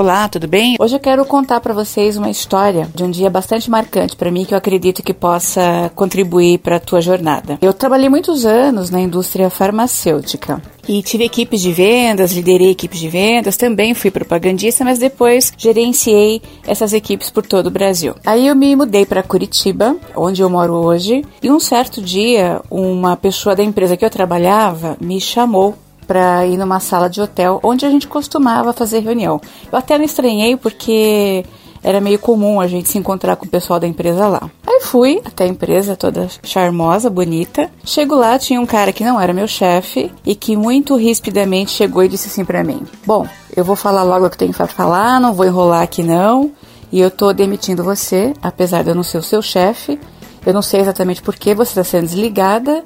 Olá, tudo bem? Hoje eu quero contar para vocês uma história de um dia bastante marcante para mim que eu acredito que possa contribuir para a tua jornada. Eu trabalhei muitos anos na indústria farmacêutica e tive equipes de vendas, liderei equipes de vendas, também fui propagandista, mas depois gerenciei essas equipes por todo o Brasil. Aí eu me mudei para Curitiba, onde eu moro hoje, e um certo dia uma pessoa da empresa que eu trabalhava me chamou para ir numa sala de hotel onde a gente costumava fazer reunião. Eu até não estranhei porque era meio comum a gente se encontrar com o pessoal da empresa lá. Aí fui até a empresa toda charmosa, bonita. Chego lá, tinha um cara que não era meu chefe e que muito rispidamente chegou e disse assim para mim: "Bom, eu vou falar logo o que tenho para falar, não vou enrolar aqui não, e eu tô demitindo você, apesar de eu não ser o seu chefe. Eu não sei exatamente por que você está sendo desligada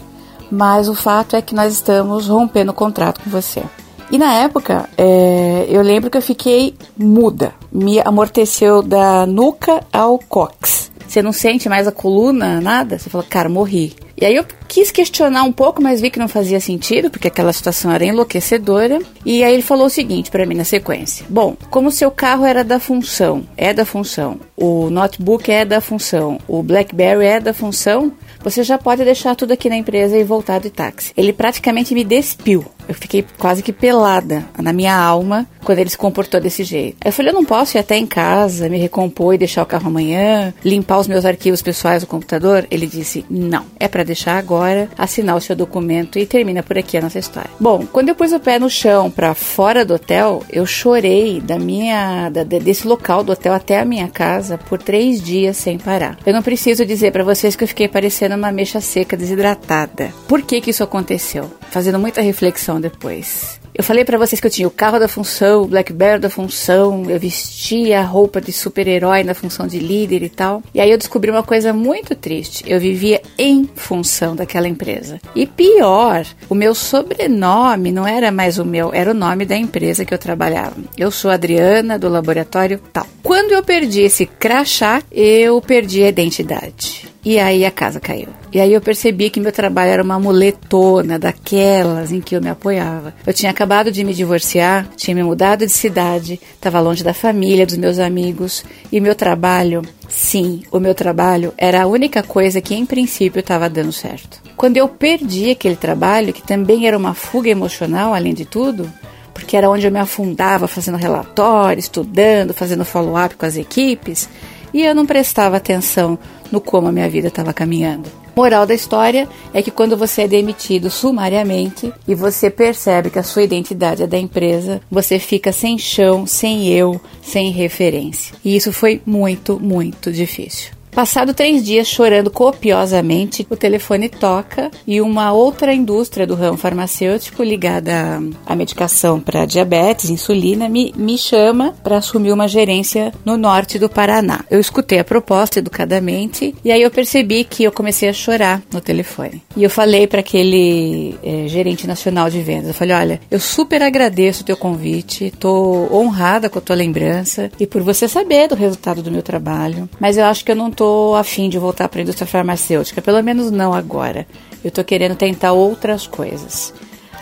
mas o fato é que nós estamos rompendo o contrato com você. E na época, é, eu lembro que eu fiquei muda, me amorteceu da nuca ao cox. Você não sente mais a coluna, nada? Você fala, cara, morri. E aí eu quis questionar um pouco, mas vi que não fazia sentido, porque aquela situação era enlouquecedora. E aí ele falou o seguinte para mim na sequência: Bom, como seu carro era da função, é da função, o notebook é da função, o BlackBerry é da função, você já pode deixar tudo aqui na empresa e voltar de táxi. Ele praticamente me despiu. Eu fiquei quase que pelada na minha alma quando ele se comportou desse jeito. Eu falei, eu não posso ir até em casa, me recompor e deixar o carro amanhã, limpar os meus arquivos pessoais do computador? Ele disse, não, é para deixar agora, assinar o seu documento e termina por aqui a nossa história. Bom, quando eu pus o pé no chão para fora do hotel, eu chorei da minha, da, desse local do hotel até a minha casa por três dias sem parar. Eu não preciso dizer para vocês que eu fiquei parecendo uma ameixa seca, desidratada. Por que que isso aconteceu? Fazendo muita reflexão depois. Eu falei para vocês que eu tinha o carro da função, o Blackberry da função, eu vestia a roupa de super-herói na função de líder e tal. E aí eu descobri uma coisa muito triste. Eu vivia em função daquela empresa. E pior, o meu sobrenome não era mais o meu, era o nome da empresa que eu trabalhava. Eu sou Adriana do laboratório tal. Quando eu perdi esse crachá, eu perdi a identidade. E aí a casa caiu. E aí eu percebi que meu trabalho era uma muletona daquelas em que eu me apoiava. Eu tinha acabado de me divorciar, tinha me mudado de cidade, estava longe da família, dos meus amigos, e meu trabalho, sim, o meu trabalho era a única coisa que em princípio estava dando certo. Quando eu perdi aquele trabalho, que também era uma fuga emocional além de tudo, porque era onde eu me afundava fazendo relatório, estudando, fazendo follow-up com as equipes, e eu não prestava atenção no como a minha vida estava caminhando. Moral da história é que quando você é demitido sumariamente e você percebe que a sua identidade é da empresa, você fica sem chão, sem eu, sem referência. E isso foi muito, muito difícil. Passado três dias chorando copiosamente, o telefone toca e uma outra indústria do ramo farmacêutico ligada à medicação para diabetes, insulina, me, me chama para assumir uma gerência no norte do Paraná. Eu escutei a proposta educadamente e aí eu percebi que eu comecei a chorar no telefone. E eu falei para aquele é, gerente nacional de vendas, eu falei, olha, eu super agradeço o teu convite, tô honrada com a tua lembrança e por você saber do resultado do meu trabalho, mas eu acho que eu não tô tô afim de voltar para a indústria farmacêutica, pelo menos não agora. Eu tô querendo tentar outras coisas.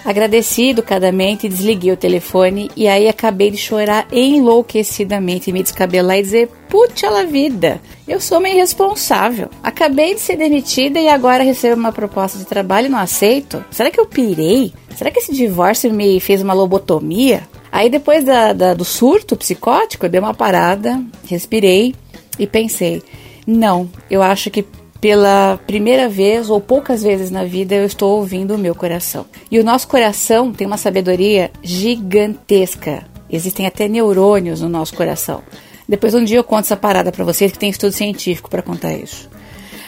Agradeci educadamente, desliguei o telefone e aí acabei de chorar enlouquecidamente, me descabelar e dizer: Putz, a vida, eu sou uma irresponsável. Acabei de ser demitida e agora recebo uma proposta de trabalho e não aceito? Será que eu pirei? Será que esse divórcio me fez uma lobotomia? Aí depois da, da, do surto psicótico, eu dei uma parada, respirei e pensei: não, eu acho que pela primeira vez ou poucas vezes na vida eu estou ouvindo o meu coração. E o nosso coração tem uma sabedoria gigantesca. Existem até neurônios no nosso coração. Depois um dia eu conto essa parada para vocês que tem estudo científico para contar isso.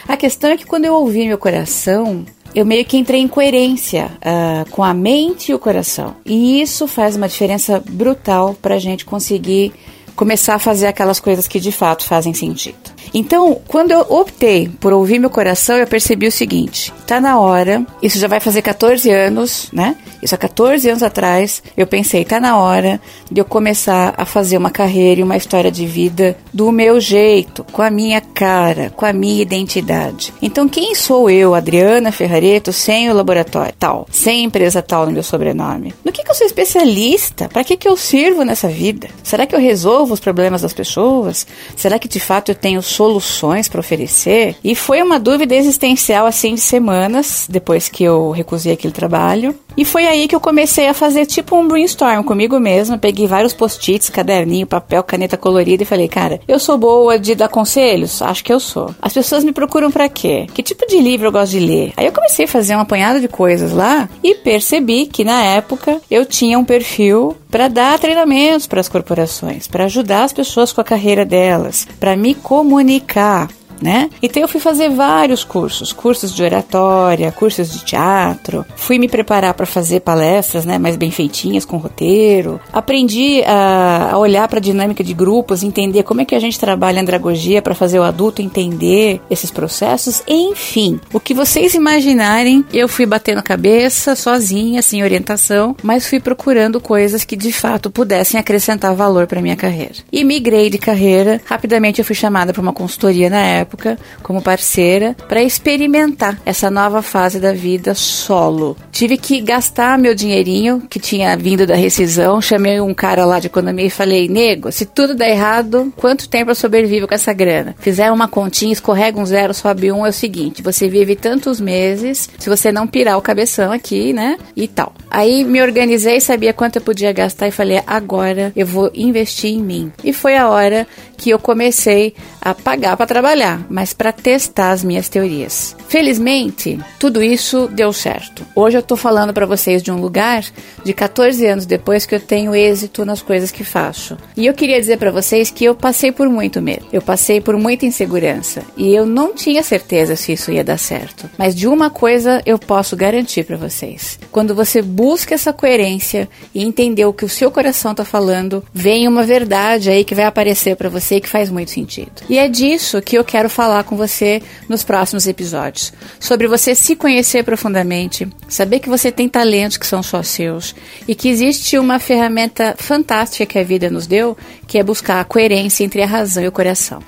A questão é que quando eu ouvi meu coração, eu meio que entrei em coerência uh, com a mente e o coração. E isso faz uma diferença brutal para a gente conseguir começar a fazer aquelas coisas que de fato fazem sentido. Então, quando eu optei por ouvir meu coração, eu percebi o seguinte: tá na hora, isso já vai fazer 14 anos, né? Isso há 14 anos atrás, eu pensei, tá na hora de eu começar a fazer uma carreira e uma história de vida do meu jeito, com a minha cara, com a minha identidade. Então, quem sou eu, Adriana Ferrareto, sem o laboratório tal, sem empresa tal no meu sobrenome? No que, que eu sou especialista? Para que, que eu sirvo nessa vida? Será que eu resolvo os problemas das pessoas? Será que de fato eu tenho soluções para oferecer? E foi uma dúvida existencial assim de semanas depois que eu recusei aquele trabalho. E foi aí que eu comecei a fazer tipo um brainstorm comigo mesma. Peguei vários post-its, caderninho, papel, caneta colorida e falei, cara, eu sou boa de dar conselhos? Acho que eu sou. As pessoas me procuram para quê? Que tipo de livro eu gosto de ler? Aí eu comecei a fazer uma apanhada de coisas lá e percebi que na época eu tinha um perfil para dar treinamentos para as corporações, para ajudar as pessoas com a carreira delas, para me comunicar né? Então eu fui fazer vários cursos, cursos de oratória, cursos de teatro, fui me preparar para fazer palestras, né, mais bem feitinhas com roteiro. Aprendi a, a olhar para a dinâmica de grupos, entender como é que a gente trabalha andragogia para fazer o adulto entender esses processos. Enfim, o que vocês imaginarem, eu fui batendo a cabeça sozinha, sem orientação, mas fui procurando coisas que de fato pudessem acrescentar valor para minha carreira. E migrei de carreira. Rapidamente eu fui chamada para uma consultoria na época época como parceira para experimentar essa nova fase da vida solo. Tive que gastar meu dinheirinho que tinha vindo da rescisão, chamei um cara lá de economia e falei: "Nego, se tudo der errado, quanto tempo eu sobrevivo com essa grana?" Fizeram uma continha, escorrega um zero, sobe um, é o seguinte: você vive tantos meses, se você não pirar o cabeção aqui, né? E tal. Aí me organizei, sabia quanto eu podia gastar e falei: "Agora eu vou investir em mim". E foi a hora que eu comecei a pagar para trabalhar, mas para testar as minhas teorias. Felizmente, tudo isso deu certo. Hoje eu estou falando para vocês de um lugar de 14 anos depois que eu tenho êxito nas coisas que faço. E eu queria dizer para vocês que eu passei por muito medo, eu passei por muita insegurança e eu não tinha certeza se isso ia dar certo. Mas de uma coisa eu posso garantir para vocês: quando você busca essa coerência e entender o que o seu coração está falando, vem uma verdade aí que vai aparecer para você que faz muito sentido. E é disso que eu quero falar com você nos próximos episódios. Sobre você se conhecer profundamente, saber que você tem talentos que são só seus e que existe uma ferramenta fantástica que a vida nos deu, que é buscar a coerência entre a razão e o coração.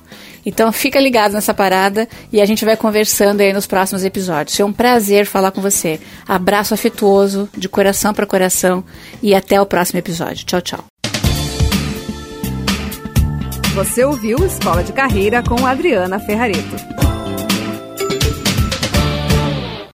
Então fica ligado nessa parada e a gente vai conversando aí nos próximos episódios. É um prazer falar com você. Abraço afetuoso, de coração para coração e até o próximo episódio. Tchau, tchau. Você ouviu Escola de Carreira com Adriana Ferrareto.